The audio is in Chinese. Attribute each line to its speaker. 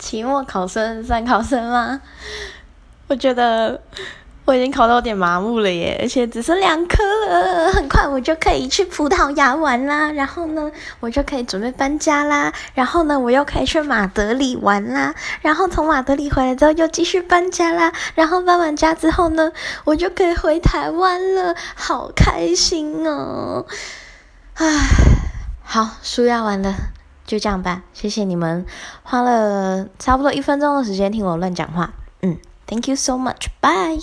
Speaker 1: 期末考生算考生吗？我觉得我已经考到有点麻木了耶，而且只剩两科了，很快我就可以去葡萄牙玩啦。然后呢，我就可以准备搬家啦。然后呢，我又可以去马德里玩啦。然后从马德里回来之后又继续搬家啦。然后搬完家之后呢，我就可以回台湾了，好开心哦！唉，好，书要完了。就这样吧，谢谢你们花了差不多一分钟的时间听我乱讲话。嗯，Thank you so much，bye。